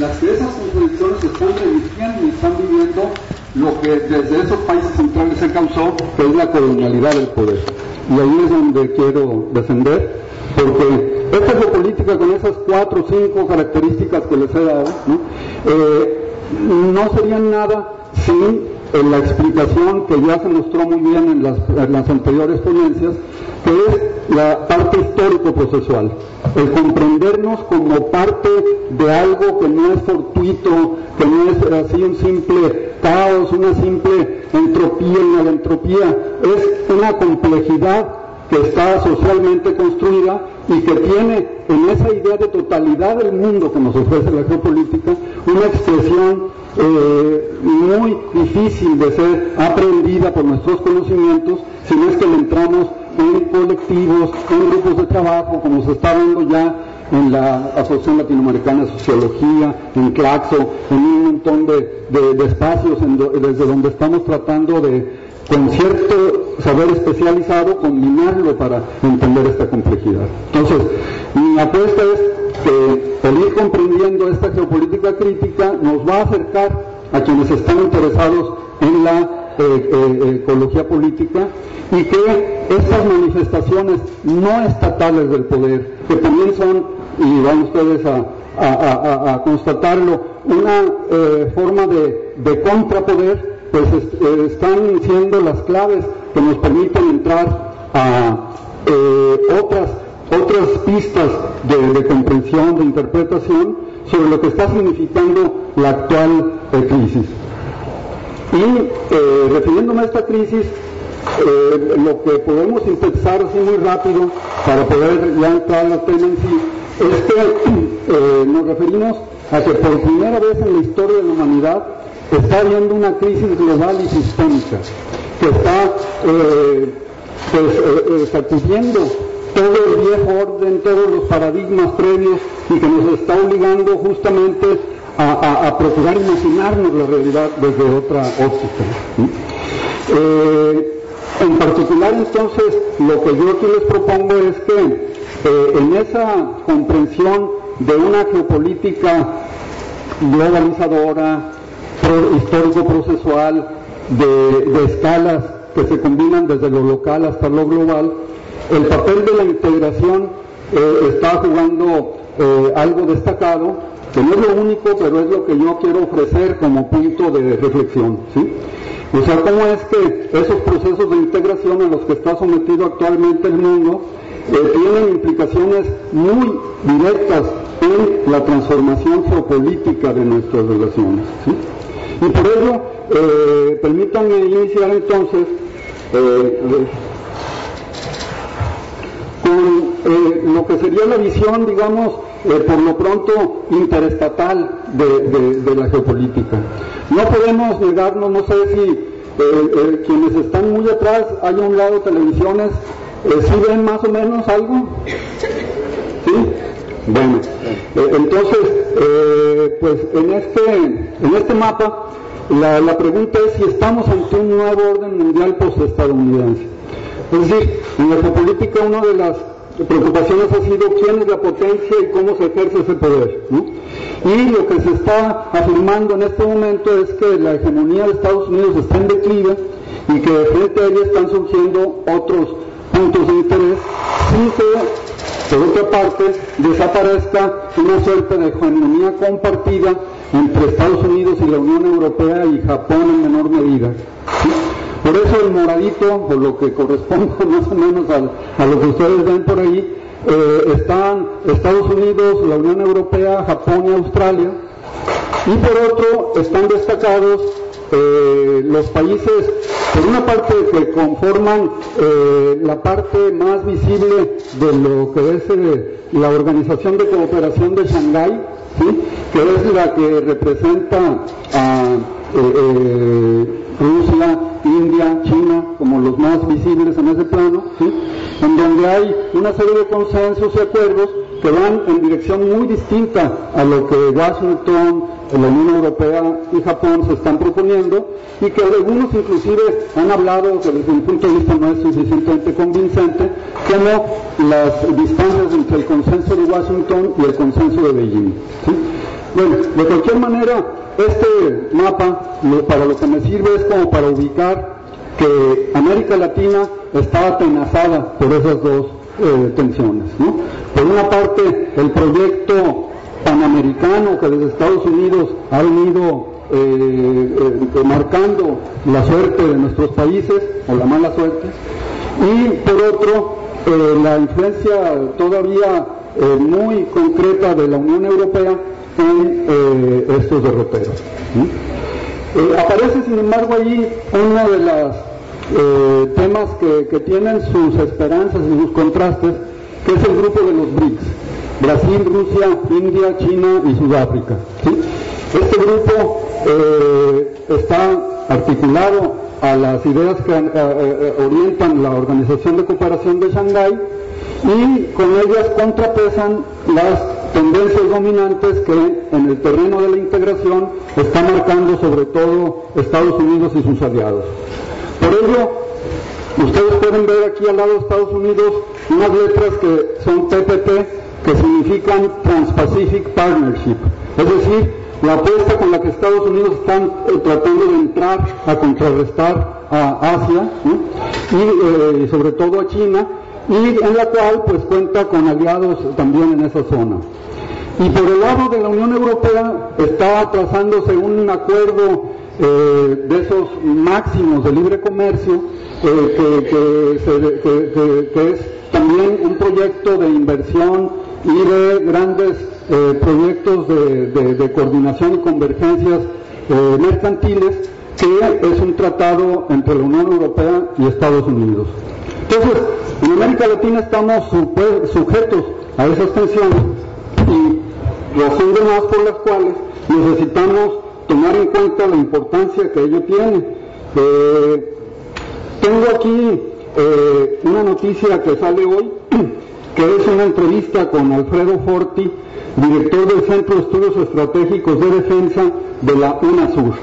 Las que esas contradicciones están revirtiendo y están viviendo lo que desde esos países centrales se causó, que es la colonialidad del poder. Y ahí es donde quiero defender, porque esta geopolítica con esas cuatro o cinco características que les he dado, ¿no? Eh, no serían nada sin en la explicación que ya se mostró muy bien en las, anteriores ponencias, que es la parte histórico-procesual, el comprendernos como parte de algo que no es fortuito, que no es así un simple caos, una simple entropía, la entropía. Es una complejidad que está socialmente construida y que tiene en esa idea de totalidad del mundo que nos ofrece la geopolítica una expresión eh, muy difícil de ser aprendida por nuestros conocimientos si no es que le entramos en colectivos, en grupos de trabajo, como se está viendo ya en la Asociación Latinoamericana de Sociología, en Claxo, en un montón de, espacios desde donde estamos tratando de, con cierto saber especializado, combinarlo para entender esta complejidad. Entonces, mi apuesta es que el ir comprendiendo esta geopolítica crítica nos va a acercar a quienes están interesados en la eh, eh, ecología política y que estas manifestaciones no estatales del poder, que también son, y van ustedes a, constatarlo, una eh, forma de, de, contrapoder, pues están siendo las claves que nos permiten entrar a otras otras pistas de, comprensión, de interpretación sobre lo que está significando la actual eh, crisis. Y eh, refiriéndome a esta crisis, eh, lo que podemos sintetizar así muy rápido para poder ya entrar al tema en sí, es que nos referimos a que por primera vez en la historia de la humanidad está habiendo una crisis global y sistémica que está pues, sacudiendo todo el viejo orden, todos los paradigmas previos y que nos está obligando justamente a, procurar imaginarnos la realidad desde otra óptica. Eh, en particular entonces lo que yo aquí les propongo es que eh, en esa comprensión de una geopolítica globalizadora, histórico-procesual, de escalas que se combinan desde lo local hasta lo global, el papel de la integración eh, está jugando eh, algo destacado, que no es lo único, pero es lo que yo quiero ofrecer como punto de reflexión. ¿sí? O sea, cómo es que esos procesos de integración a los que está sometido actualmente el mundo eh, tienen implicaciones muy directas en la transformación geopolítica de nuestras relaciones. Y por ello, permítanme iniciar entonces con eh, lo que sería la visión, digamos, eh, por lo pronto interestatal de, la geopolítica. No podemos negarnos, no sé si eh, quienes están muy atrás, hay un lado televisiones, ¿sí ven más o menos algo? ¿Sí? Bueno, entonces, pues en este, en este mapa, la, la pregunta es si estamos ante un nuevo orden mundial post-estadounidense. Es decir, en la geopolítica una de las preocupaciones ha sido quién es la potencia y cómo se ejerce ese poder. Y lo que se está afirmando en este momento es que la hegemonía de Estados Unidos está en declive y que de frente a ella están surgiendo otros puntos de interés sin que, por otra parte, desaparezca una suerte de hegemonía compartida entre Estados Unidos y la Unión Europea y Japón en menor medida. Por eso el moradito, por lo que corresponde más o menos a, lo que ustedes ven por ahí, eh, están Estados Unidos, la Unión Europea, Japón y Australia. Y por otro están destacados eh, los países, por una parte, que conforman eh, la parte más visible de lo que es la Organización de Cooperación de Shanghái, que es la que representa a Rusia, India, China, como los más visibles en ese plano, en donde hay una serie de consensos y acuerdos que van en dirección muy distinta a lo que Washington, la Unión Europea y Japón se están proponiendo y que algunos inclusive han hablado que desde mi punto de vista no es suficientemente convincente como las distancias entre el consenso de Washington y el consenso de Beijing. Bueno, de cualquier manera, este mapa para lo que me sirve es como para ubicar que América Latina está atenazada por esas dos eh, tensiones. Por una parte, el proyecto panamericano que desde Estados Unidos ha venido eh, eh, marcando la suerte de nuestros países, o la mala suerte, y por otro, la influencia todavía muy concreta de la Unión Europea en estos derroteros. aparece, sin embargo, allí una de las eh, temas que, tienen sus esperanzas y sus contrastes, que es el grupo de los BRICS, Brasil, Rusia, India, China y Sudáfrica. Este grupo eh, está articulado a las ideas que eh, orientan la Organización de Cooperación de Shanghái y con ellas contrapesan las tendencias dominantes que en el terreno de la integración está marcando sobre todo Estados Unidos y sus aliados. Por ello, ustedes pueden ver aquí al lado de Estados Unidos unas letras que son TPP, que significan Trans-Pacific Partnership, es decir, la apuesta con la que Estados Unidos están eh, tratando de entrar a contrarrestar a Asia y eh, sobre todo a China y en la cual pues cuenta con aliados también en esa zona. Y por el lado de la Unión Europea está trazándose un acuerdo eh, de esos máximos de libre comercio, eh, que, es también un proyecto de inversión y de grandes eh, proyectos de, coordinación y convergencias mercantiles, que es un tratado entre la Unión Europea y Estados Unidos. Entonces, en América Latina estamos sujetos a esas tensiones y razón de más por las cuales necesitamos tomar en cuenta la importancia que ello tiene. Eh, tengo aquí eh, una noticia que sale hoy, que es una entrevista con Alfredo Forti, director del Centro de Estudios Estratégicos de Defensa de la UNASUR.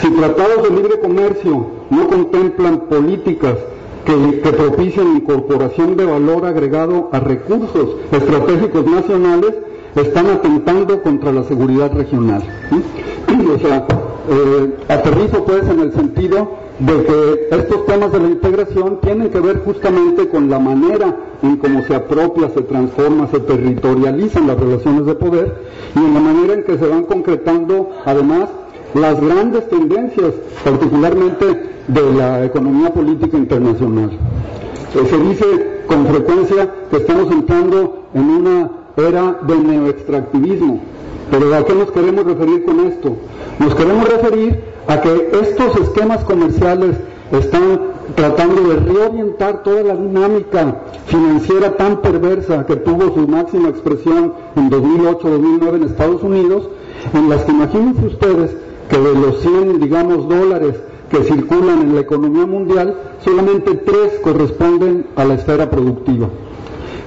Si tratados de libre comercio no contemplan políticas que, propician incorporación de valor agregado a recursos estratégicos nacionales, están atentando contra la seguridad regional. O sea, eh, aterrizo pues en el sentido de que estos temas de la integración tienen que ver justamente con la manera en cómo se apropia, se transforma, se territorializan las relaciones de poder y en la manera en que se van concretando además las grandes tendencias, particularmente de la economía política internacional. Eh, se dice con frecuencia que estamos entrando en una era de neoextractivismo. Pero ¿a qué nos queremos referir con esto? Nos queremos referir a que estos esquemas comerciales están tratando de reorientar toda la dinámica financiera tan perversa que tuvo su máxima expresión en 2008-2009 en Estados Unidos, en las que imagínense ustedes que de los 100, digamos, dólares que circulan en la economía mundial, solamente tres corresponden a la esfera productiva.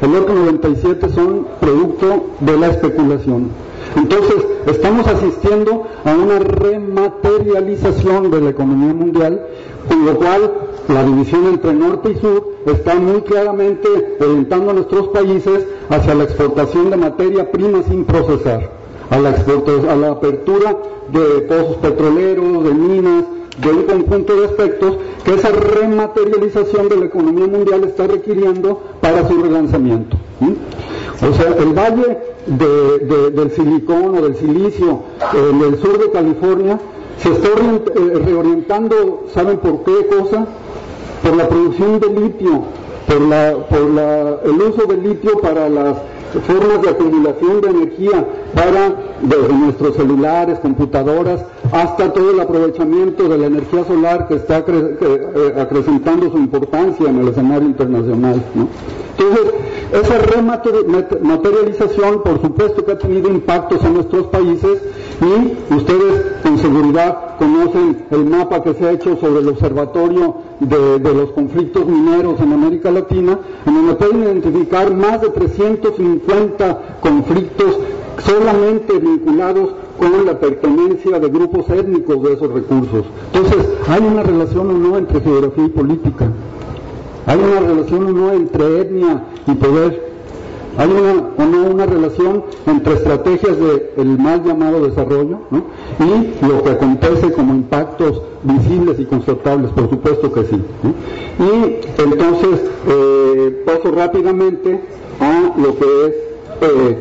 El otro 97 son producto de la especulación. Entonces, estamos asistiendo a una rematerialización de la economía mundial, con lo cual la división entre norte y sur está muy claramente orientando a nuestros países hacia la exportación de materia prima sin procesar, a la, a la apertura de pozos petroleros, de minas, de un conjunto de aspectos que esa rematerialización de la economía mundial está requiriendo para su relanzamiento. O sea, el valle del silicón o del silicio en el sur de California se está eh, reorientando, ¿saben por qué cosa? Por la producción de litio por, la, por la, el uso del litio para las formas de acumulación de energía para nuestros celulares, computadoras, hasta todo el aprovechamiento de la energía solar que está eh, acrecentando su importancia en el escenario internacional. Entonces, esa rematerialización, por supuesto que ha tenido impactos en nuestros países y ustedes con seguridad conocen el mapa que se ha hecho sobre el observatorio de, los conflictos mineros en América Latina, en donde pueden identificar más de 350 conflictos solamente vinculados con la pertenencia de grupos étnicos de esos recursos. Entonces, ¿hay una relación o no entre geografía y política? ¿Hay una relación o no entre etnia y poder? ¿Hay una, no una relación entre estrategias del mal llamado desarrollo y lo que acontece como impactos visibles y constatables? Por supuesto que sí. Y entonces eh, paso rápidamente a lo que es eh,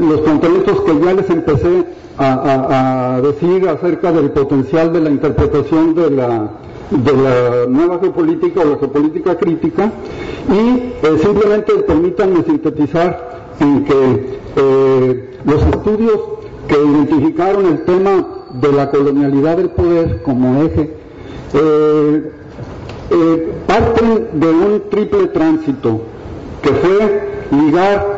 los planteamientos que ya les empecé a, decir acerca del potencial de la interpretación de la, de la nueva geopolítica o la geopolítica crítica y eh, simplemente permítanme sintetizar en que eh, los estudios que identificaron el tema de la colonialidad del poder como eje eh, parten de un triple tránsito que fue ligar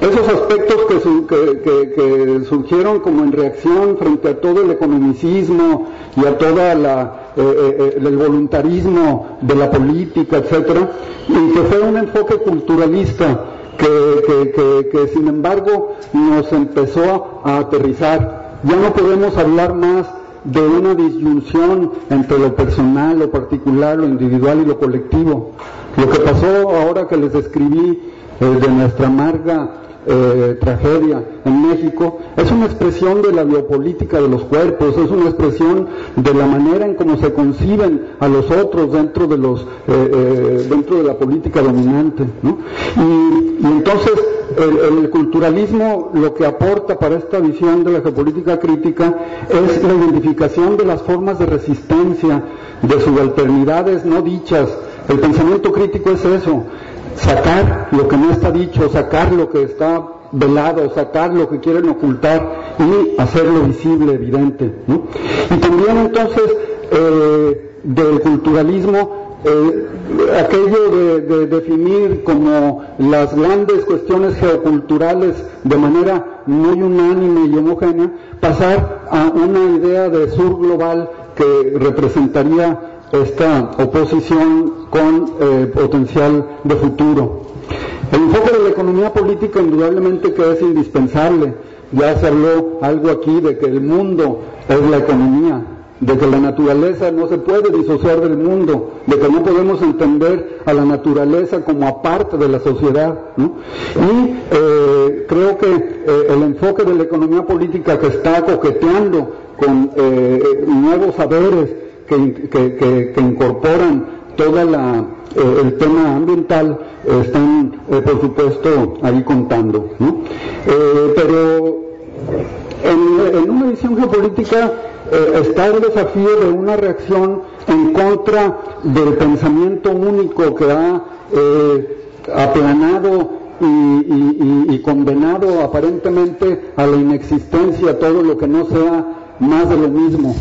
esos aspectos que, surgieron como en reacción frente a todo el economicismo y a todo eh, eh, eh, el voluntarismo de la política, etcétera, y que fue un enfoque culturalista que, sin embargo nos empezó a aterrizar. Ya no podemos hablar más de una disyunción entre lo personal, lo particular, lo individual y lo colectivo. Lo que pasó ahora que les describí de nuestra amarga eh, tragedia en México, es una expresión de la biopolítica de los cuerpos, es una expresión de la manera en cómo se conciben a los otros dentro de los eh, eh, dentro de la política dominante, y, entonces el, culturalismo lo que aporta para esta visión de la geopolítica crítica es la identificación de las formas de resistencia, de subalternidades no dichas. El pensamiento crítico es eso, sacar lo que no está dicho, sacar lo que está velado, sacar lo que quieren ocultar y hacerlo visible, evidente. Y también entonces eh, del culturalismo, eh, aquello de, definir como las grandes cuestiones geoculturales de manera muy unánime y homogénea, pasar a una idea de sur global que representaría esta oposición con eh, potencial de futuro. El enfoque de la economía política indudablemente que es indispensable. Ya se habló algo aquí de que el mundo es la economía, de que la naturaleza no se puede disociar del mundo, de que no podemos entender a la naturaleza como aparte de la sociedad. Y eh, creo que eh, el enfoque de la economía política que está coqueteando con nuevos saberes, que, incorporan todo eh, el tema ambiental están, eh, por supuesto, ahí contando. Eh, pero en, una visión geopolítica está el desafío de una reacción en contra del pensamiento único que ha aplanado y, y, condenado aparentemente a la inexistencia todo lo que no sea más de lo mismo.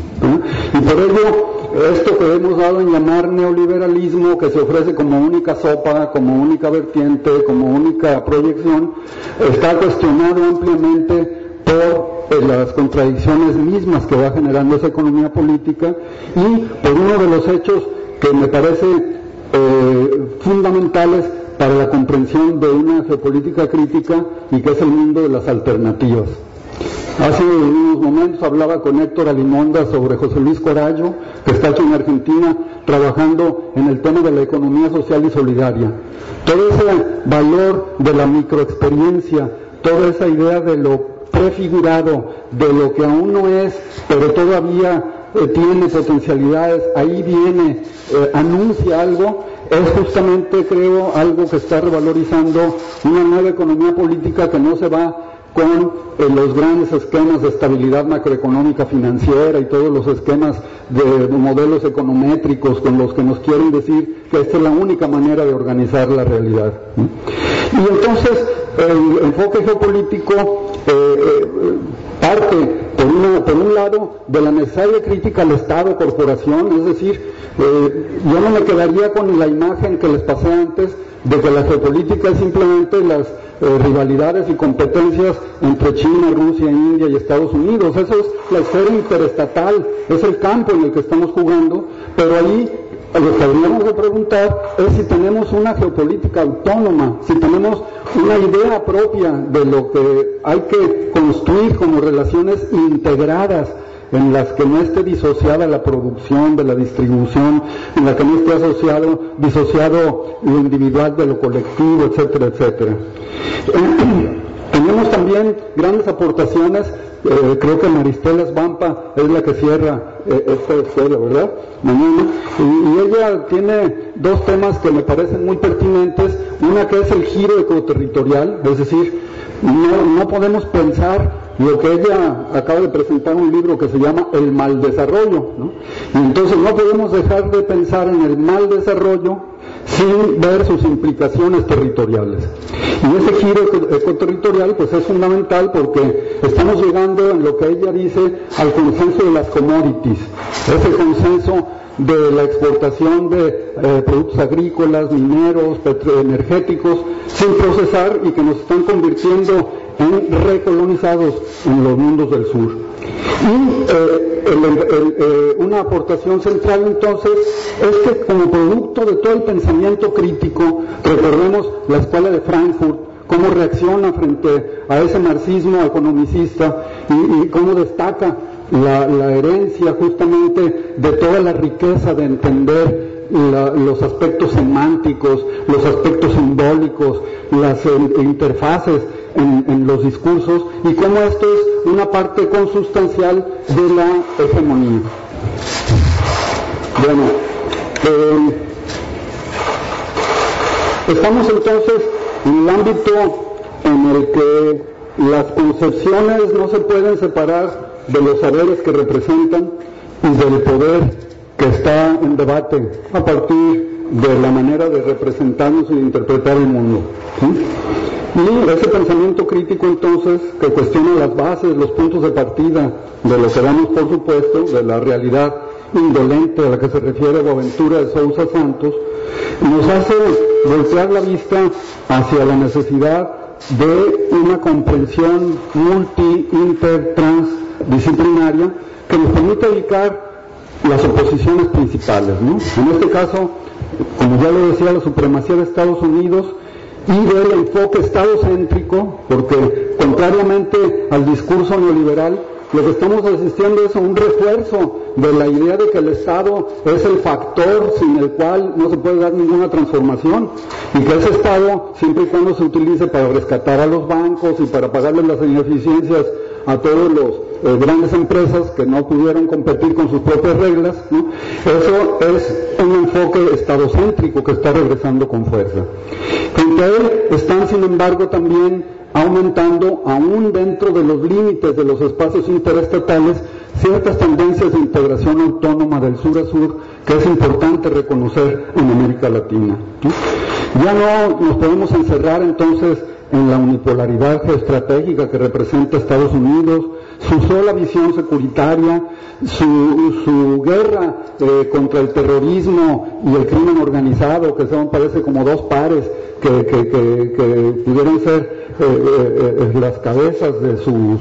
Y por ello, esto que hemos dado en llamar neoliberalismo, que se ofrece como única sopa, como única vertiente, como única proyección, está cuestionado ampliamente por eh, las contradicciones mismas que va generando esa economía política y por uno de los hechos que me parece eh, fundamentales para la comprensión de una geopolítica crítica y que es el mundo de las alternativas. Hace unos momentos hablaba con Héctor Alimonda sobre José Luis Corallo, que está aquí en Argentina trabajando en el tema de la economía social y solidaria. Todo ese valor de la microexperiencia, toda esa idea de lo prefigurado, de lo que aún no es, pero todavía eh, tiene potencialidades, ahí viene, eh, anuncia algo, es justamente, creo, algo que está revalorizando una nueva economía política que no se va con eh, los grandes esquemas de estabilidad macroeconómica financiera y todos los esquemas de modelos econométricos con los que nos quieren decir que esta es la única manera de organizar la realidad. Y entonces el enfoque geopolítico eh, eh, parte, por, por, un lado, de la necesaria crítica al Estado, corporación, es decir, yo no me quedaría con la imagen que les pasé antes de que la geopolítica es simplemente las eh, rivalidades y competencias entre China, Rusia, India y Estados Unidos. Eso es la esfera interestatal, es el campo en el que estamos jugando, pero ahí lo que habríamos de preguntar es si tenemos una geopolítica autónoma, si tenemos una idea propia de lo que hay que construir como relaciones integradas en las que no esté disociada la producción de la distribución, en la que no esté asociado, disociado lo individual de lo colectivo, etcétera, etcétera. Tenemos también grandes aportaciones, eh, creo que Maristela Svampa es la que cierra eh, esta escuela, ¿verdad? Mañana. Y, ella tiene dos temas que me parecen muy pertinentes. Una que es el giro ecoterritorial, es decir, no, no podemos pensar lo que ella acaba de presentar un libro que se llama El mal desarrollo. ¿no? Y entonces no podemos dejar de pensar en el mal desarrollo sin ver sus implicaciones territoriales. Y ese giro ecoterritorial pues es fundamental porque estamos llegando en lo que ella dice al consenso de las commodities, ese consenso de la exportación de eh, productos agrícolas, mineros, energéticos, sin procesar y que nos están convirtiendo recolonizados en los mundos del sur. Eh, eh, una aportación central entonces es que como producto de todo el pensamiento crítico, recordemos la escuela de Frankfurt, cómo reacciona frente a ese marxismo economicista y, cómo destaca la, herencia justamente de toda la riqueza de entender los aspectos semánticos, los aspectos simbólicos, las interfaces en, los discursos y cómo esto es una parte consustancial de la hegemonía. Bueno, eh, estamos entonces en el ámbito en el que las concepciones no se pueden separar de los saberes que representan y del poder que está en debate a partir de la manera de representarnos y de interpretar el mundo. Y ese pensamiento crítico entonces, que cuestiona las bases, los puntos de partida de lo que damos por supuesto, de la realidad indolente a la que se refiere Boaventura de Sousa Santos, nos hace voltear la vista hacia la necesidad de una comprensión multi, inter, transdisciplinaria que nos permita ubicar las oposiciones principales. En este caso, como ya lo decía, la supremacía de Estados Unidos y del enfoque estadocéntrico, porque contrariamente al discurso neoliberal, lo que estamos asistiendo es a un refuerzo de la idea de que el Estado es el factor sin el cual no se puede dar ninguna transformación y que ese Estado, siempre y cuando se utilice para rescatar a los bancos y para pagarles las ineficiencias a todos los eh, grandes empresas que no pudieron competir con sus propias reglas, eso es un enfoque estadocéntrico que está regresando con fuerza. Frente a él están, sin embargo, también aumentando, aún dentro de los límites de los espacios interestatales, ciertas tendencias de integración autónoma del sur a sur que es importante reconocer en América Latina. Ya no nos podemos encerrar entonces en la unipolaridad geoestratégica que representa Estados Unidos, su sola visión securitaria, su, guerra eh, contra el terrorismo y el crimen organizado, que son, parece como dos pares que, que, pudieran ser eh, eh, las cabezas de sus,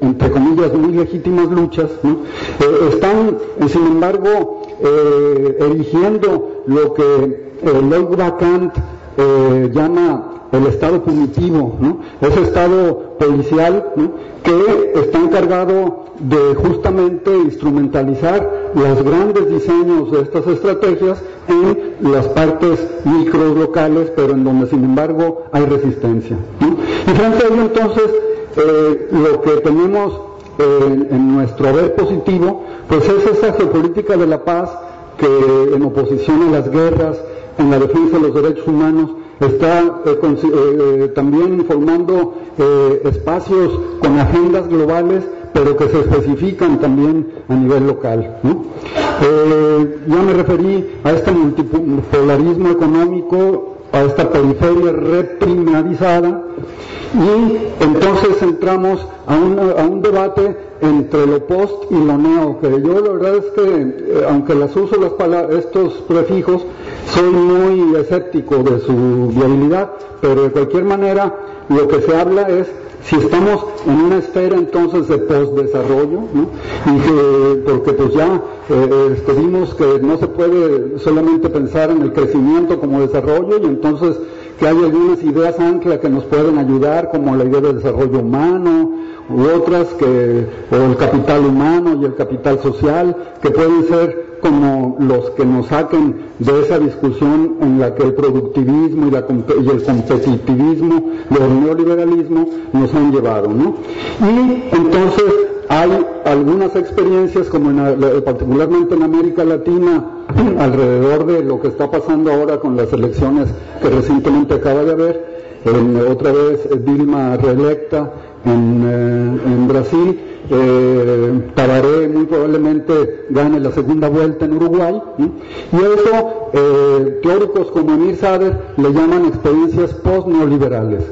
entre comillas, muy legítimas luchas, están, sin embargo, eligiendo lo que Lloyd Kant llama el Estado punitivo, ¿no? ese Estado policial que está encargado de justamente instrumentalizar los grandes diseños de estas estrategias en las partes micro locales, pero en donde sin embargo hay resistencia. Y frente a ello entonces, eh, lo que tenemos eh, en nuestro haber positivo, pues es esa geopolítica de la paz que en oposición a las guerras, en la defensa de los derechos humanos, está eh, eh, también formando espacios con agendas globales pero que se especifican también a nivel local. ya me referí a este multipolarismo económico, a esta periferia reprimarizada, y entonces entramos a un, debate entre lo post y lo neo, que yo la verdad es que, eh, aunque las uso las estos prefijos, soy muy escéptico de su viabilidad, pero de cualquier manera lo que se habla es si estamos en una esfera entonces de postdesarrollo, ¿no? y que, porque pues ya eh, este, vimos que no se puede solamente pensar en el crecimiento como desarrollo y entonces que hay algunas ideas ancla que nos pueden ayudar, como la idea de desarrollo humano, u otras que, o el capital humano y el capital social, que pueden ser como los que nos saquen de esa discusión en la que el productivismo y, la, y el competitivismo, el neoliberalismo nos han llevado, ¿no? Y entonces hay algunas experiencias, como particularmente en América Latina, alrededor de lo que está pasando ahora con las elecciones que recientemente acaba de haber, otra vez Dilma reelecta en, eh, en Brasil, eh, Tabaré muy probablemente gane la segunda vuelta en Uruguay, y eso eh, teóricos como Emir Sader le llaman experiencias post-neoliberales.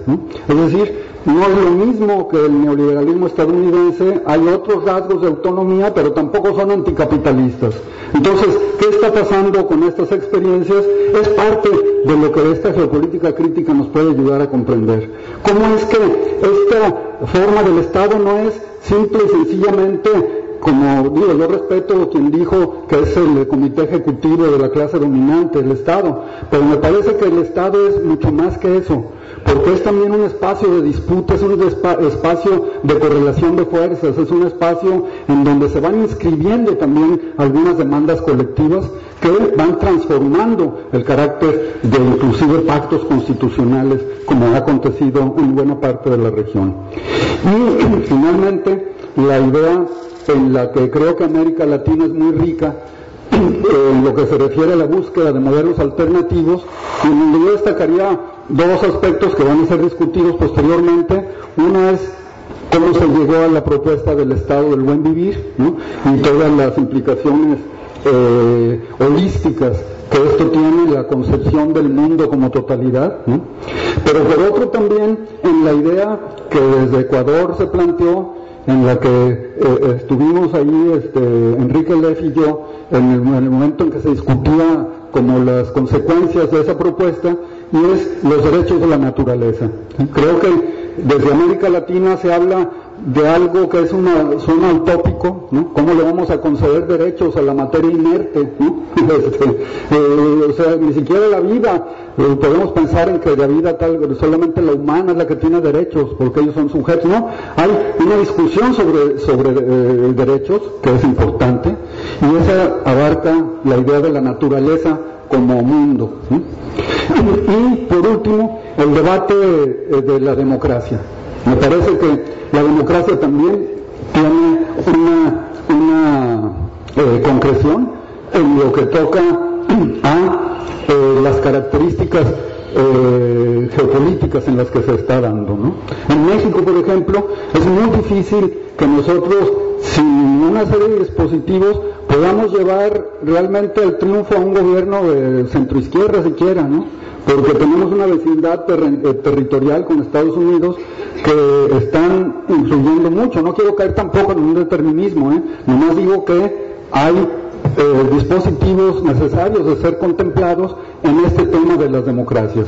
Es decir, no es lo mismo que el neoliberalismo estadounidense, hay otros rasgos de autonomía, pero tampoco son anticapitalistas. Entonces, ¿qué está pasando con estas experiencias? Es parte de lo que esta geopolítica crítica nos puede ayudar a comprender. ¿Cómo es que esta forma del Estado no es simple y sencillamente como digo, yo respeto quien dijo que es el comité ejecutivo de la clase dominante, el Estado, pero me parece que el Estado es mucho más que eso porque es también un espacio de disputa, es un espacio de correlación de fuerzas, es un espacio en donde se van inscribiendo también algunas demandas colectivas que van transformando el carácter de inclusive pactos constitucionales como ha acontecido en buena parte de la región. Y finalmente, la idea en la que creo que América Latina es muy rica en lo que se refiere a la búsqueda de modelos alternativos, y en donde yo destacaría dos aspectos que van a ser discutidos posteriormente. Uno es cómo se llegó a la propuesta del Estado del buen vivir y todas las implicaciones eh, holísticas que esto tiene la concepción del mundo como totalidad, pero por otro también en la idea que desde Ecuador se planteó, en la que eh, estuvimos ahí este, Enrique Leff y yo, en el, en el momento en que se discutía como las consecuencias de esa propuesta, y es los derechos de la naturaleza. Creo que desde América Latina se habla de algo que es una zona utópico, ¿no? ¿Cómo le vamos a conceder derechos a la materia inerte? Este, eh, o sea, ni siquiera la vida, eh, podemos pensar en que la vida tal, solamente la humana es la que tiene derechos, porque ellos son sujetos, ¿no? Hay una discusión sobre, sobre eh, derechos, que es importante, y esa abarca la idea de la naturaleza como mundo. Y por último, el debate de la democracia. Me parece que la democracia también tiene una, eh, concreción en lo que toca a eh, las características eh, geopolíticas en las que se está dando. En México, por ejemplo, es muy difícil que nosotros, sin una serie de dispositivos, podamos llevar realmente el triunfo a un gobierno de centroizquierda siquiera, ¿no? porque tenemos una vecindad eh, territorial con Estados Unidos que están influyendo mucho. No quiero caer tampoco en un determinismo, ¿eh? nomás digo que hay eh, dispositivos necesarios de ser contemplados en este tema de las democracias.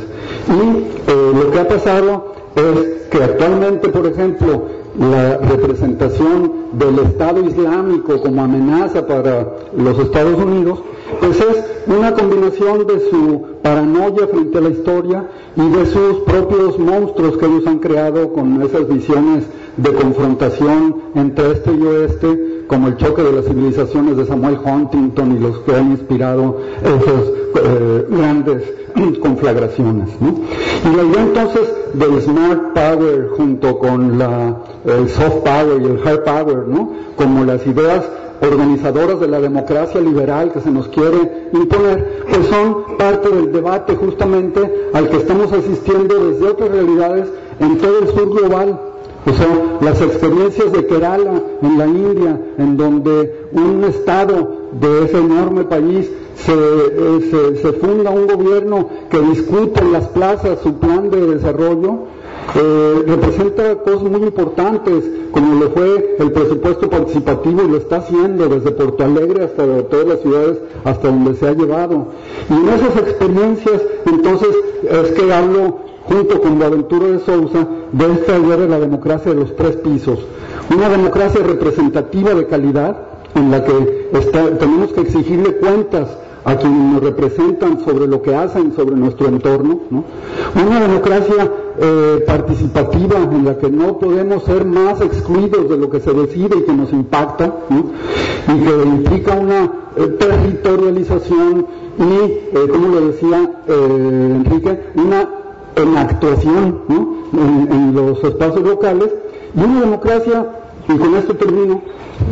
Y eh, lo que ha pasado es que actualmente, por ejemplo, la representación del Estado Islámico como amenaza para los Estados Unidos, pues es una combinación de su paranoia frente a la historia y de sus propios monstruos que ellos han creado con esas visiones de confrontación entre este y oeste, como el choque de las civilizaciones de Samuel Huntington y los que han inspirado esas eh, grandes conflagraciones. Y la idea entonces del smart power junto con la, el soft power y el hard power, ¿no? como las ideas organizadoras de la democracia liberal que se nos quiere imponer, pues son parte del debate justamente al que estamos asistiendo desde otras realidades en todo el sur global. O sea, las experiencias de Kerala en la India, en donde un estado de ese enorme país se, eh, se, funda un gobierno que discute en las plazas su plan de desarrollo, eh, representa cosas muy importantes, como lo fue el presupuesto participativo y lo está haciendo desde Porto Alegre hasta todas las ciudades hasta donde se ha llevado. Y en esas experiencias, entonces, es que hablo junto con Boaventura de Sousa de esta idea de la democracia de los tres pisos. Una democracia representativa de calidad, en la que tenemos que exigirle cuentas a quienes nos representan sobre lo que hacen sobre nuestro entorno, una democracia eh, participativa en la que no podemos ser más excluidos de lo que se decide y que nos impacta, y que implica una eh, territorialización y, eh, como lo decía Enrique, una actuación en, en los espacios locales, y una democracia, y con esto termino,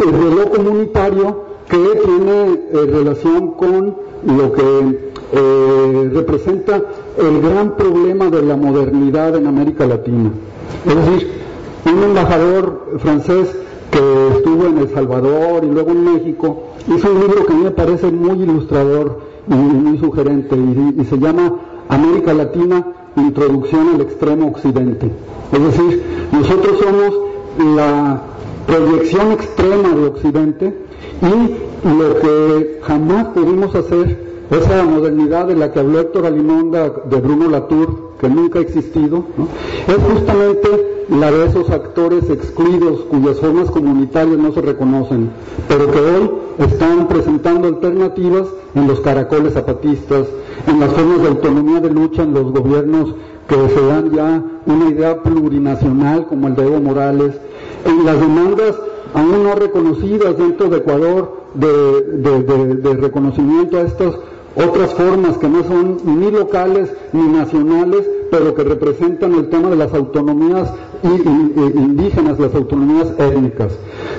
el lo comunitario que tiene eh, relación con lo que eh, representa el gran problema de la modernidad en América Latina. Es decir, un embajador francés que estuvo en El Salvador y luego en México, hizo un libro que a mí me parece muy ilustrador y muy sugerente y se llama América Latina, Introducción al Extremo Occidente. Es decir, nosotros somos la proyección extrema de Occidente y lo que jamás pudimos hacer, esa modernidad de la que habló Héctor Alimonda de Bruno Latour, que nunca ha existido, es justamente la de esos actores excluidos cuyas formas comunitarias no se reconocen, pero que hoy están presentando alternativas en los caracoles zapatistas, en las formas de autonomía de lucha en los gobiernos que se dan ya una idea plurinacional como el de Evo Morales, en las demandas aún no reconocidas dentro de Ecuador de, reconocimiento a estas otras formas que no son ni locales ni nacionales, pero que representan el tema de las autonomías indígenas, las autonomías étnicas.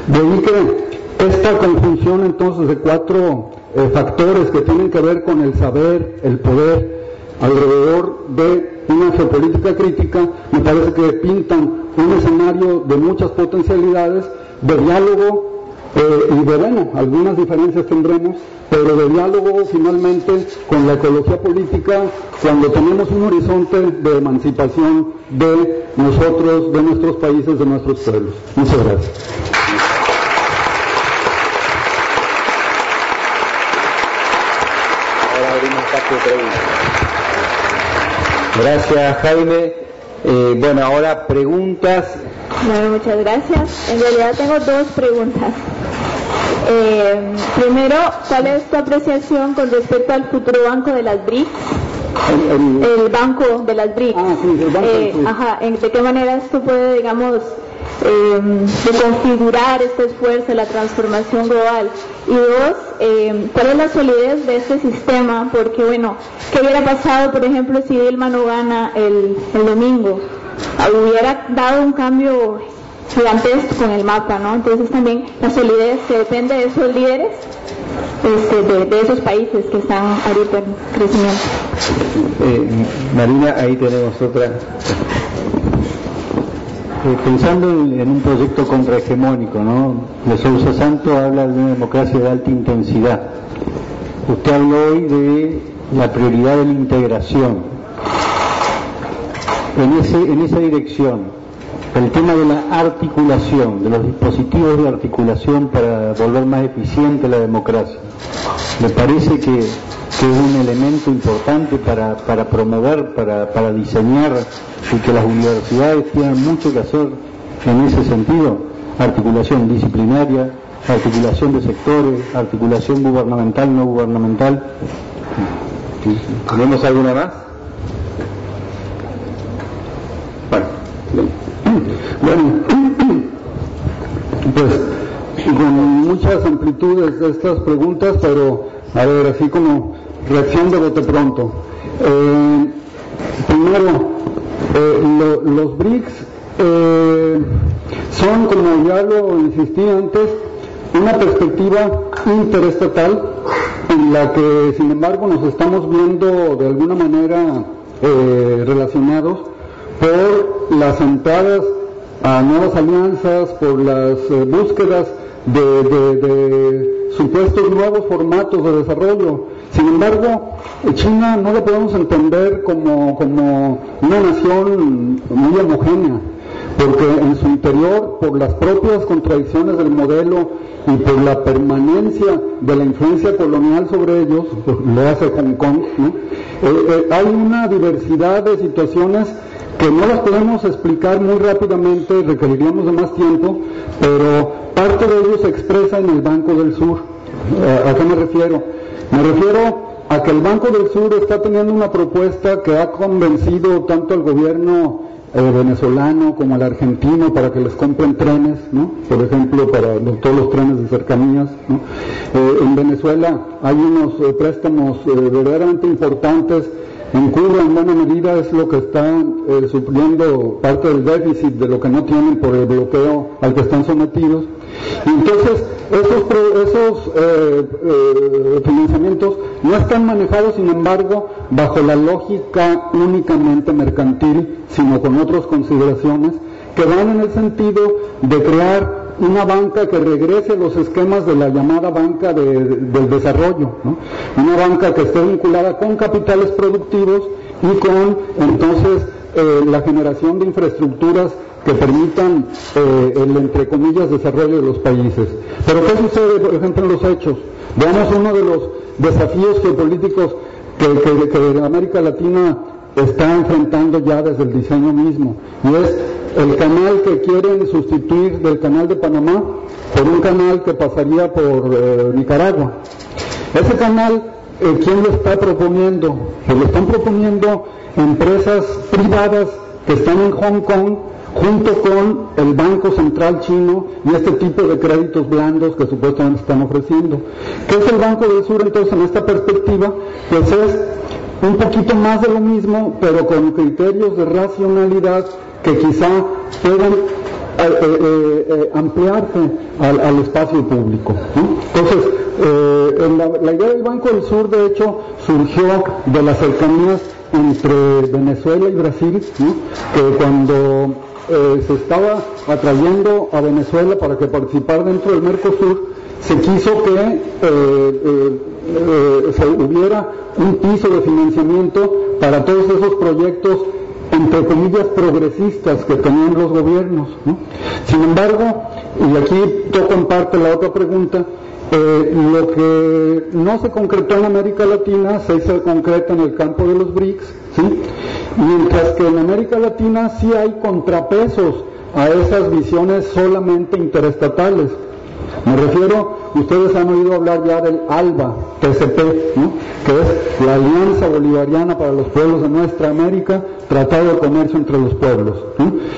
De ahí que esta conjunción entonces de cuatro eh, factores que tienen que ver con el saber, el poder, alrededor de una geopolítica crítica, me parece que pintan un escenario de muchas potencialidades, de diálogo eh, y de, bueno, algunas diferencias tendremos, pero de diálogo finalmente con la ecología política cuando tenemos un horizonte de emancipación de nosotros, de nuestros países, de nuestros pueblos. Muchas gracias. Gracias, Jaime. Eh, bueno, ahora preguntas. Bueno, muchas gracias. En realidad tengo dos preguntas. Eh, primero, ¿cuál es tu apreciación con respecto al futuro banco de las BRICS? El, banco de las BRICS. Ah, sí, el banco eh, ajá, ¿de qué manera esto puede, digamos, Em, de configurar este esfuerzo, la transformación global. Y dos, eh, ¿cuál es la solidez de este sistema? Porque, bueno, ¿qué hubiera pasado, por ejemplo, si Dilma no gana el, el domingo? Ah, hubiera dado un cambio gigantesco con el mapa, ¿no? Entonces también la solidez que depende de esos líderes, este, de, esos países que están ahorita en crecimiento. Eh, Marina, ahí tenemos otra. Pensando en, un proyecto contrahegemónico, ¿no? De Sousa Santo habla de una democracia de alta intensidad. Usted habló hoy de la prioridad de la integración. En, ese, en esa dirección, el tema de la articulación, de los dispositivos de articulación para volver más eficiente la democracia. Me parece que que es un elemento importante para, para promover, para, para diseñar y que las universidades tienen mucho que hacer en ese sentido, articulación disciplinaria, articulación de sectores, articulación gubernamental, no gubernamental. ¿Tenemos alguna más? Bueno, pues con muchas amplitudes de estas preguntas, pero a ver, así como reacción de bote pronto. Eh, primero, eh, los BRICS eh, son, como ya lo insistí antes, una perspectiva interestatal en la que, sin embargo, nos estamos viendo de alguna manera eh, relacionados por las entradas a nuevas alianzas, por las eh, búsquedas de, supuestos nuevos formatos de desarrollo. Sin embargo, China no la podemos entender como, como una nación muy homogénea porque en su interior, por las propias contradicciones del modelo y por la permanencia de la influencia colonial sobre ellos, lo hace Hong Kong, eh, eh, hay una diversidad de situaciones que no las podemos explicar muy rápidamente, requeriríamos de más tiempo, pero parte de ello se expresa en el Banco del Sur. Eh, ¿A qué me refiero? Me refiero a que el Banco del Sur está teniendo una propuesta que ha convencido tanto al gobierno eh, venezolano como al argentino para que les compren trenes, ¿no? por ejemplo, para todos los trenes de cercanías. ¿no? Eh, en Venezuela hay unos eh, préstamos verdaderamente importantes en Cuba en buena medida es lo que está supliendo parte del déficit de lo que no tienen por el bloqueo al que están sometidos. Y entonces esos, esos eh, eh, financiamientos no están manejados, sin embargo, bajo la lógica únicamente mercantil, sino con otras consideraciones que van en el sentido de crear una banca que regrese a los esquemas de la llamada banca del desarrollo, una banca que esté vinculada con capitales productivos y con entonces eh, la generación de infraestructuras que permitan eh, el, entre comillas, desarrollo de los países. Pero ¿qué sucede, por ejemplo, en los hechos? Veamos uno de los desafíos geopolíticos que, que América Latina está enfrentando ya desde el diseño mismo, y es el canal que quieren sustituir del canal de Panamá por un canal que pasaría por eh, Nicaragua. Ese canal, eh, ¿quién lo está proponiendo? Pues lo están proponiendo empresas privadas que están en Hong Kong junto con el Banco Central chino y este tipo de créditos blandos que supuestamente están ofreciendo. ¿Qué es el Banco del Sur entonces en esta perspectiva? Pues es un poquito más de lo mismo, pero con criterios de racionalidad que quizá puedan eh, eh, eh, ampliarse al, espacio público. Entonces, la, idea del Banco del Sur, de hecho, surgió de las cercanías entre Venezuela y Brasil, que cuando se estaba atrayendo a Venezuela para que participara dentro del Mercosur, se quiso que se hubiera un piso de financiamiento para todos esos proyectos entre comillas, progresistas que tenían los gobiernos. Sin embargo, y aquí toco en parte la otra pregunta, eh, lo que no se concretó en América Latina se hizo concreto en el campo de los BRICS, mientras que en América Latina sí hay contrapesos a esas visiones solamente interestatales. Me refiero, ustedes han oído hablar ya del ALBA, TCP, que es la Alianza Bolivariana para los Pueblos de Nuestra América, Tratado de Comercio entre los Pueblos.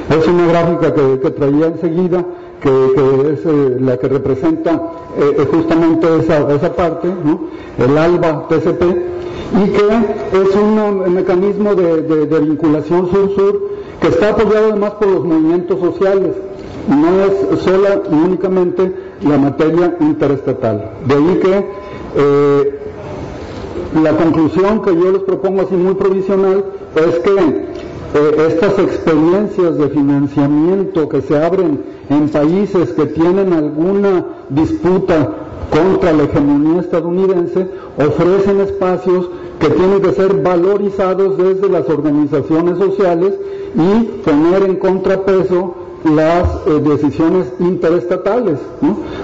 Es una gráfica que, traía enseguida, que, es eh, la que representa eh, eh, justamente esa, esa parte, el ALBA TCP, y que es un mecanismo de, de vinculación sur-sur que está apoyado además por los movimientos sociales no es sola y únicamente la materia interestatal. De ahí que la conclusión que yo les propongo así muy provisional es que eh, estas experiencias de financiamiento que se abren en países que tienen alguna disputa contra la hegemonía estadounidense ofrecen espacios que tienen que ser valorizados desde las organizaciones sociales y poner en contrapeso las eh, decisiones interestatales.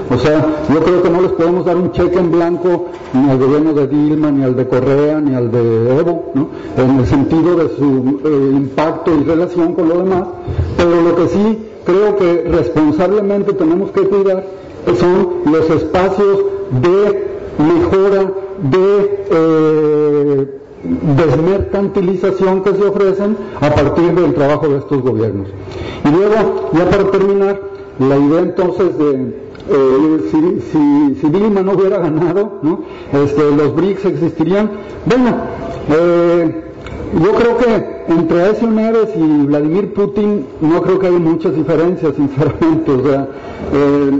O sea, yo creo que no les podemos dar un cheque en blanco ni al gobierno de Dilma, ni al de Correa, ni al de Evo, en el sentido de su eh, impacto y relación con lo demás, pero lo que sí creo que responsablemente tenemos que cuidar son los espacios de mejora, de eh, desmercantilización que se ofrecen a partir del trabajo de estos gobiernos. Y luego, ya para terminar, la idea entonces de eh, si, si, Dilma no hubiera ganado, ¿no? Este, los BRICS existirían. Bueno, eh, yo creo que entre Aécio Neves y Vladimir Putin no creo que haya muchas diferencias, sinceramente. O sea, eh,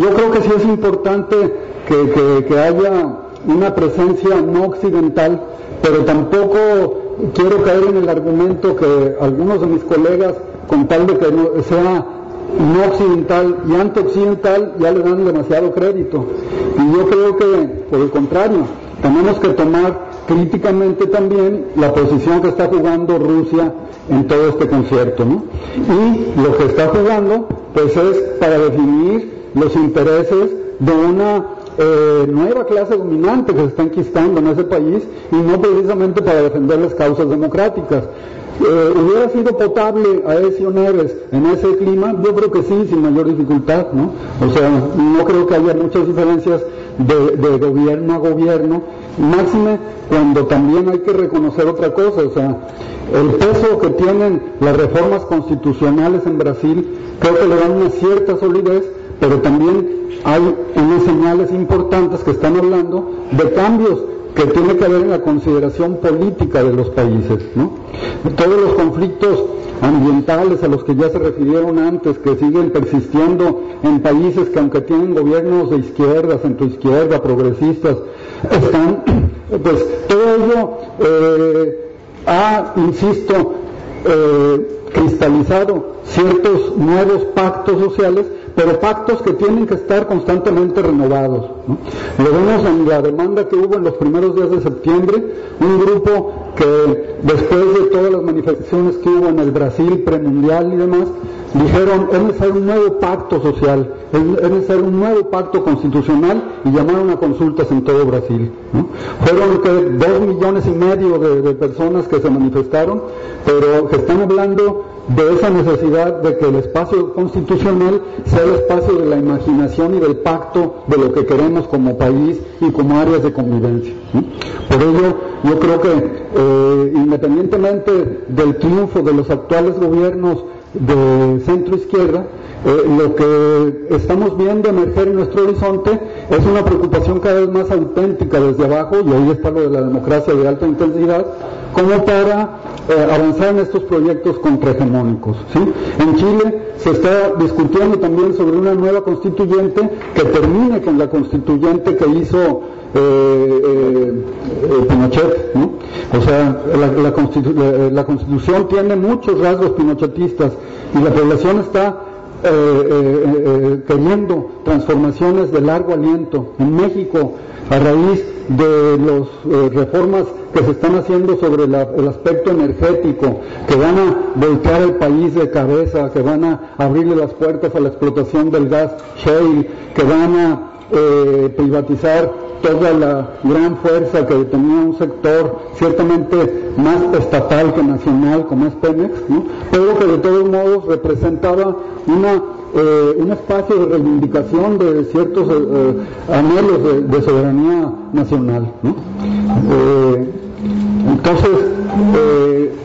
yo creo que sí es importante que, haya una presencia no occidental, pero tampoco quiero caer en el argumento que algunos de mis colegas, con tal de que sea no occidental y anti-occidental, ya le dan demasiado crédito. Y yo creo que, por el contrario, tenemos que tomar críticamente también la posición que está jugando Rusia en todo este concierto. ¿no? Y lo que está jugando, pues es para definir los intereses de una eh, nueva clase dominante que se está enquistando en ese país y no precisamente para defender las causas democráticas. Eh, ¿Hubiera sido potable a ese Neves en ese clima? Yo creo que sí, sin mayor dificultad, ¿no? O sea, no creo que haya muchas diferencias de, de gobierno a gobierno, máxime cuando también hay que reconocer otra cosa, o sea, el peso que tienen las reformas constitucionales en Brasil creo que le dan una cierta solidez, pero también hay unas señales importantes que están hablando de cambios que tiene que haber en la consideración política de los países. ¿no? Todos los conflictos ambientales a los que ya se refirieron antes, que siguen persistiendo en países que aunque tienen gobiernos de izquierda, centroizquierda, progresistas, están, pues todo ello eh, ha, insisto, eh, cristalizado ciertos nuevos pactos sociales pero pactos que tienen que estar constantemente renovados. Lo vemos en la demanda que hubo en los primeros días de septiembre, un grupo que después de todas las manifestaciones que hubo en el Brasil premundial y demás, dijeron es necesario un nuevo pacto social, es, necesario un nuevo pacto constitucional y llamaron a consultas en todo Brasil. Fueron dos millones y medio de, de personas que se manifestaron, pero que están hablando de esa necesidad de que el espacio constitucional sea el espacio de la imaginación y del pacto de lo que queremos como país y como áreas de convivencia. Por ello, yo creo que eh, independientemente del triunfo de los actuales gobiernos de centro izquierda, eh, lo que estamos viendo emerger en nuestro horizonte es una preocupación cada vez más auténtica desde abajo, y ahí está lo de la democracia de alta intensidad, como para eh, avanzar en estos proyectos contrahegemónicos. ¿sí? En Chile se está discutiendo también sobre una nueva constituyente que termine con la constituyente que hizo eh, Pinochet. ¿no? O sea, la, la constitución tiene muchos rasgos pinochetistas y la población está eh, eh, eh, queriendo transformaciones de largo aliento. En México, a raíz de las reformas que se están haciendo sobre el aspecto energético, que van a voltear el país de cabeza, que van a abrirle las puertas a la explotación del gas shale, que van a privatizar toda la gran fuerza que tenía un sector ciertamente más estatal que nacional como es Pemex, pero que de todos modos representaba una, eh, un espacio de reivindicación de ciertos eh, eh, anhelos de, soberanía nacional. entonces,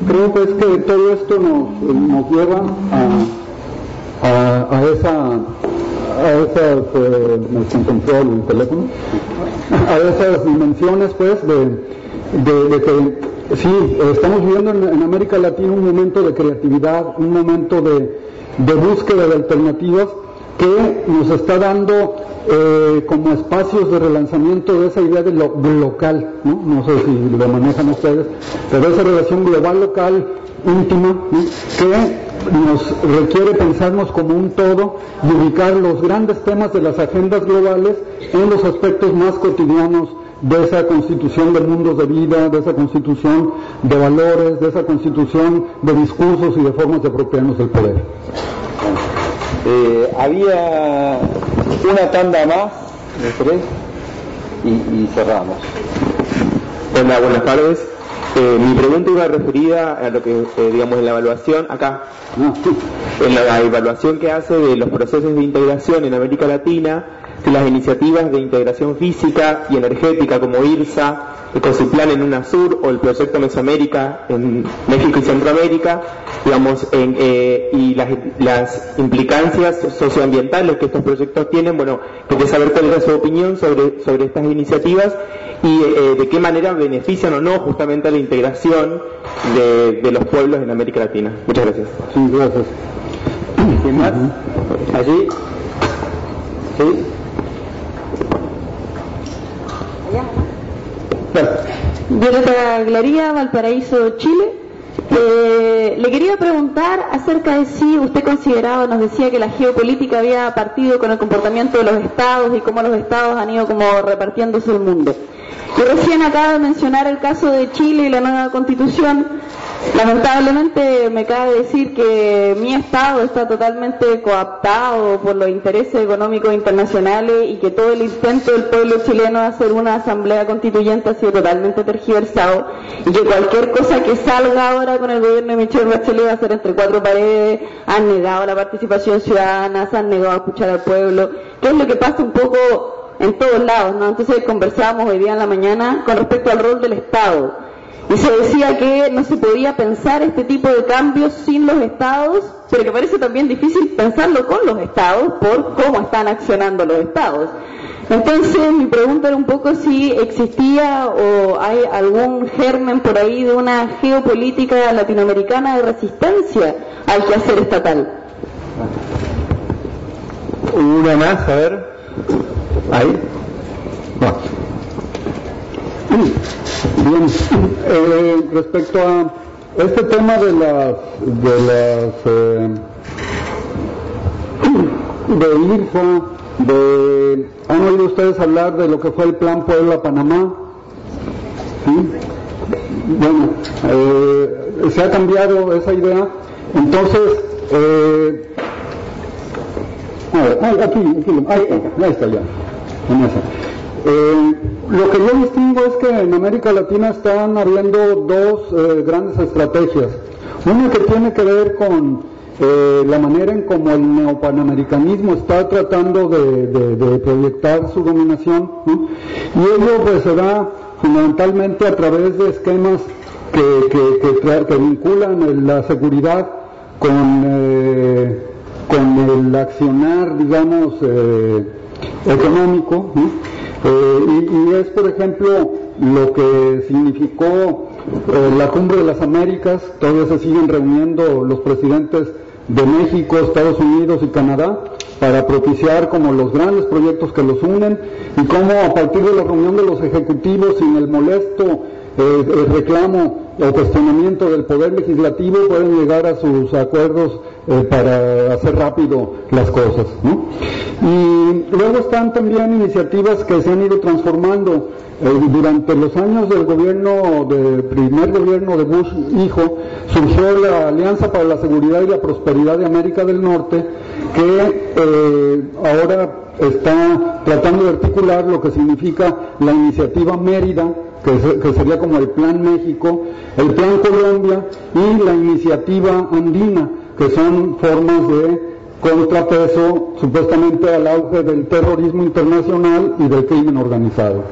creo pues que todo esto nos, lleva a, a esa a esas, eh, el teléfono, a esas dimensiones pues de, que sí, estamos viviendo en, América Latina un momento de creatividad, un momento de, búsqueda de alternativas que nos está dando eh, como espacios de relanzamiento de esa idea de lo local, ¿no? no sé si lo manejan ustedes, pero esa relación global-local íntima que nos requiere pensarnos como un todo y ubicar los grandes temas de las agendas globales en los aspectos más cotidianos de esa constitución de mundos de vida, de esa constitución de valores, de esa constitución de discursos y de formas de apropiarnos del poder. Eh, había una tanda más, y, y cerramos. Hola, buenas tardes. Eh, mi pregunta iba referida a lo que, eh, digamos, en la evaluación, acá, en la evaluación que hace de los procesos de integración en América Latina, de las iniciativas de integración física y energética como IRSA, con su plan en UNASUR o el proyecto Mesoamérica en México y Centroamérica, digamos, eh, y las, implicancias socioambientales que estos proyectos tienen, bueno, quería saber cuál era su opinión sobre, sobre estas iniciativas y eh, de qué manera benefician o no justamente a la integración de, los pueblos en América Latina. Muchas gracias. Sí, gracias. ¿Quién más? Allí. ¿Sí? Violeta Glaría, Valparaíso, Chile. Eh, le quería preguntar acerca de si usted consideraba, nos decía que la geopolítica había partido con el comportamiento de los estados y cómo los estados han ido como repartiéndose el mundo. Yo recién acaba de mencionar el caso de Chile y la nueva constitución. Lamentablemente me cabe decir que mi Estado está totalmente coaptado por los intereses económicos internacionales y que todo el intento del pueblo chileno de hacer una asamblea constituyente ha sido totalmente tergiversado y que cualquier cosa que salga ahora con el gobierno de Michelle Bachelet va a ser entre cuatro paredes, han negado la participación ciudadana, se han negado a escuchar al pueblo, que es lo que pasa un poco en todos lados, ¿no? Entonces conversábamos hoy día en la mañana con respecto al rol del Estado. Y se decía que no se podía pensar este tipo de cambios sin los estados, pero que parece también difícil pensarlo con los estados por cómo están accionando los estados. Entonces mi pregunta era un poco si existía o hay algún germen por ahí de una geopolítica latinoamericana de resistencia al quehacer estatal. Una más, a ver. Ahí. Bien, eh, respecto a este tema de las de las eh, de IRFA, de han oído ustedes hablar de lo que fue el plan Puebla Panamá, ¿Sí? bueno, eh, se ha cambiado esa idea, entonces eh, aquí, aquí, ahí, ahí está ya. Eh, lo que yo distingo es que en América Latina están habiendo dos eh, grandes estrategias. Una que tiene que ver con eh, la manera en cómo el neopanamericanismo está tratando de, proyectar su dominación, y ello pues se da fundamentalmente a través de esquemas que, vinculan la seguridad con, con el accionar, digamos, económico, eh, y, es, por ejemplo, lo que significó eh, la cumbre de las Américas, todavía se siguen reuniendo los presidentes de México, Estados Unidos y Canadá para propiciar como los grandes proyectos que los unen y cómo a partir de la reunión de los ejecutivos sin el molesto eh, el reclamo o cuestionamiento del poder legislativo pueden llegar a sus acuerdos eh, para hacer rápido las cosas. Y luego están también iniciativas que se han ido transformando. Eh, durante los años del gobierno, del primer gobierno de Bush hijo, surgió la Alianza para la Seguridad y la Prosperidad de América del Norte, que eh, ahora está tratando de articular lo que significa la iniciativa Mérida, que, que, sería como el Plan México, el Plan Colombia y la iniciativa andina, que son formas de contrapeso supuestamente al auge del terrorismo internacional y del crimen organizado.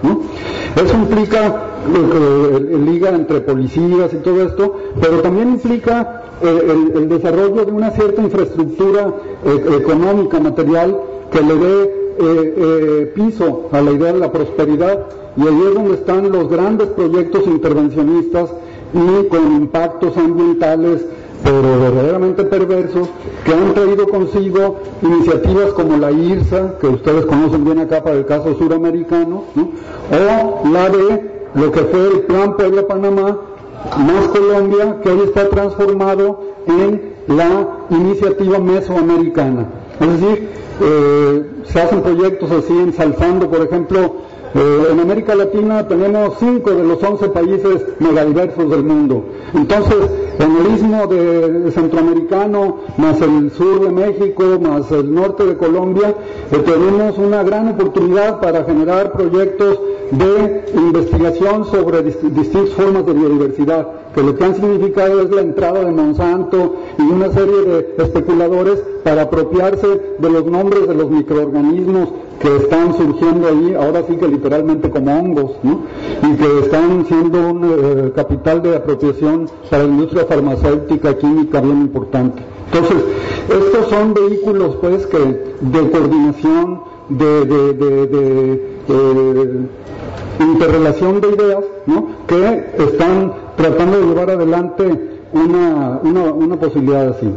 Eso implica el, liga entre policías y todo esto, pero también implica eh, el, desarrollo de una cierta infraestructura eh, económica, material, que le dé eh, piso a la idea de la prosperidad y ahí es donde están los grandes proyectos intervencionistas y con impactos ambientales pero verdaderamente perversos, que han traído consigo iniciativas como la IRSA, que ustedes conocen bien acá para el caso suramericano, o la de lo que fue el Plan Puebla-Panamá, más Colombia, que hoy está transformado en la iniciativa mesoamericana. Es decir, eh, se hacen proyectos así ensalzando, por ejemplo, eh, en América Latina tenemos cinco de los once países megadiversos del mundo. Entonces, en el istmo de centroamericano, más el sur de México, más el norte de Colombia, eh, tenemos una gran oportunidad para generar proyectos de investigación sobre distintas formas de biodiversidad, que lo que han significado es la entrada de Monsanto y una serie de especuladores para apropiarse de los nombres de los microorganismos que están surgiendo ahí, ahora sí que literalmente como hongos, ¿no? y que están siendo un eh, capital de apropiación para la industria farmacéutica, química bien importante. Entonces, estos son vehículos pues que de coordinación, de, de, de, interrelación de ideas ¿no? que están tratando de llevar adelante una, una, posibilidad así.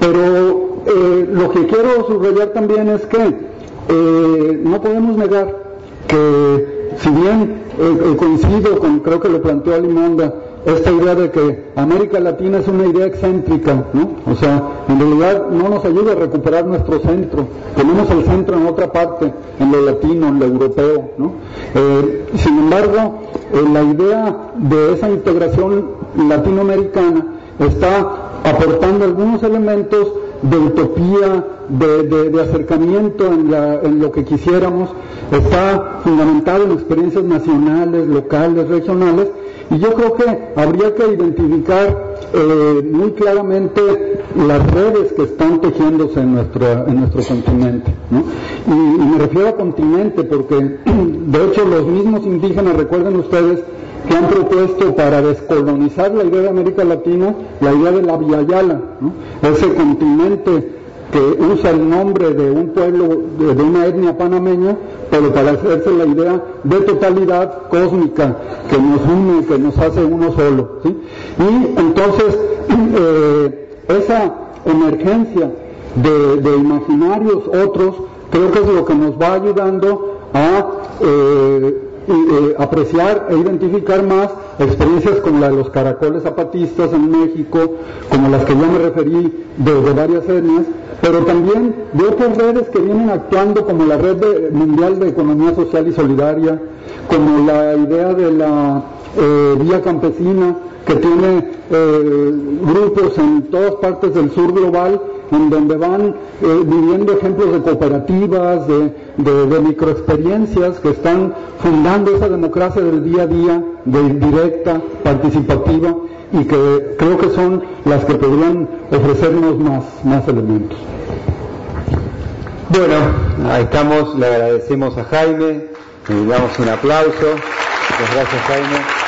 Pero eh, lo que quiero subrayar también es que eh, no podemos negar que si bien eh, coincido con, creo que lo planteó Alimonda, esta idea de que América Latina es una idea excéntrica, ¿no? O sea, en realidad no nos ayuda a recuperar nuestro centro. Tenemos el centro en otra parte, en lo latino, en lo europeo, ¿no? Eh, sin embargo, eh, la idea de esa integración latinoamericana está aportando algunos elementos de utopía, de, acercamiento en, en, lo que quisiéramos, está fundamentado en experiencias nacionales, locales, regionales, y yo creo que habría que identificar eh, muy claramente las redes que están tejiéndose en nuestro, en nuestro continente. Y, me refiero a continente porque, de hecho, los mismos indígenas, recuerden ustedes, que han propuesto para descolonizar la idea de América Latina, la idea de la Via Yala, ese continente que usa el nombre de un pueblo, de, una etnia panameña, pero para hacerse la idea de totalidad cósmica que nos une, que nos hace uno solo. Y entonces, eh, esa emergencia de, imaginarios otros, creo que es lo que nos va ayudando a eh, eh, apreciar e identificar más experiencias como la de los caracoles zapatistas en México, como las que ya me referí de, varias etnias, pero también de otras redes que vienen actuando como la Red Mundial de Economía Social y Solidaria, como la idea de la eh, Vía Campesina, que tiene eh, grupos en todas partes del sur global en donde van eh, viviendo ejemplos de cooperativas, de, de, microexperiencias que están fundando esa democracia del día a día, de directa, participativa, y que creo que son las que podrían ofrecernos más, más elementos. Bueno, ahí estamos, le agradecemos a Jaime, le damos un aplauso. Muchas gracias Jaime.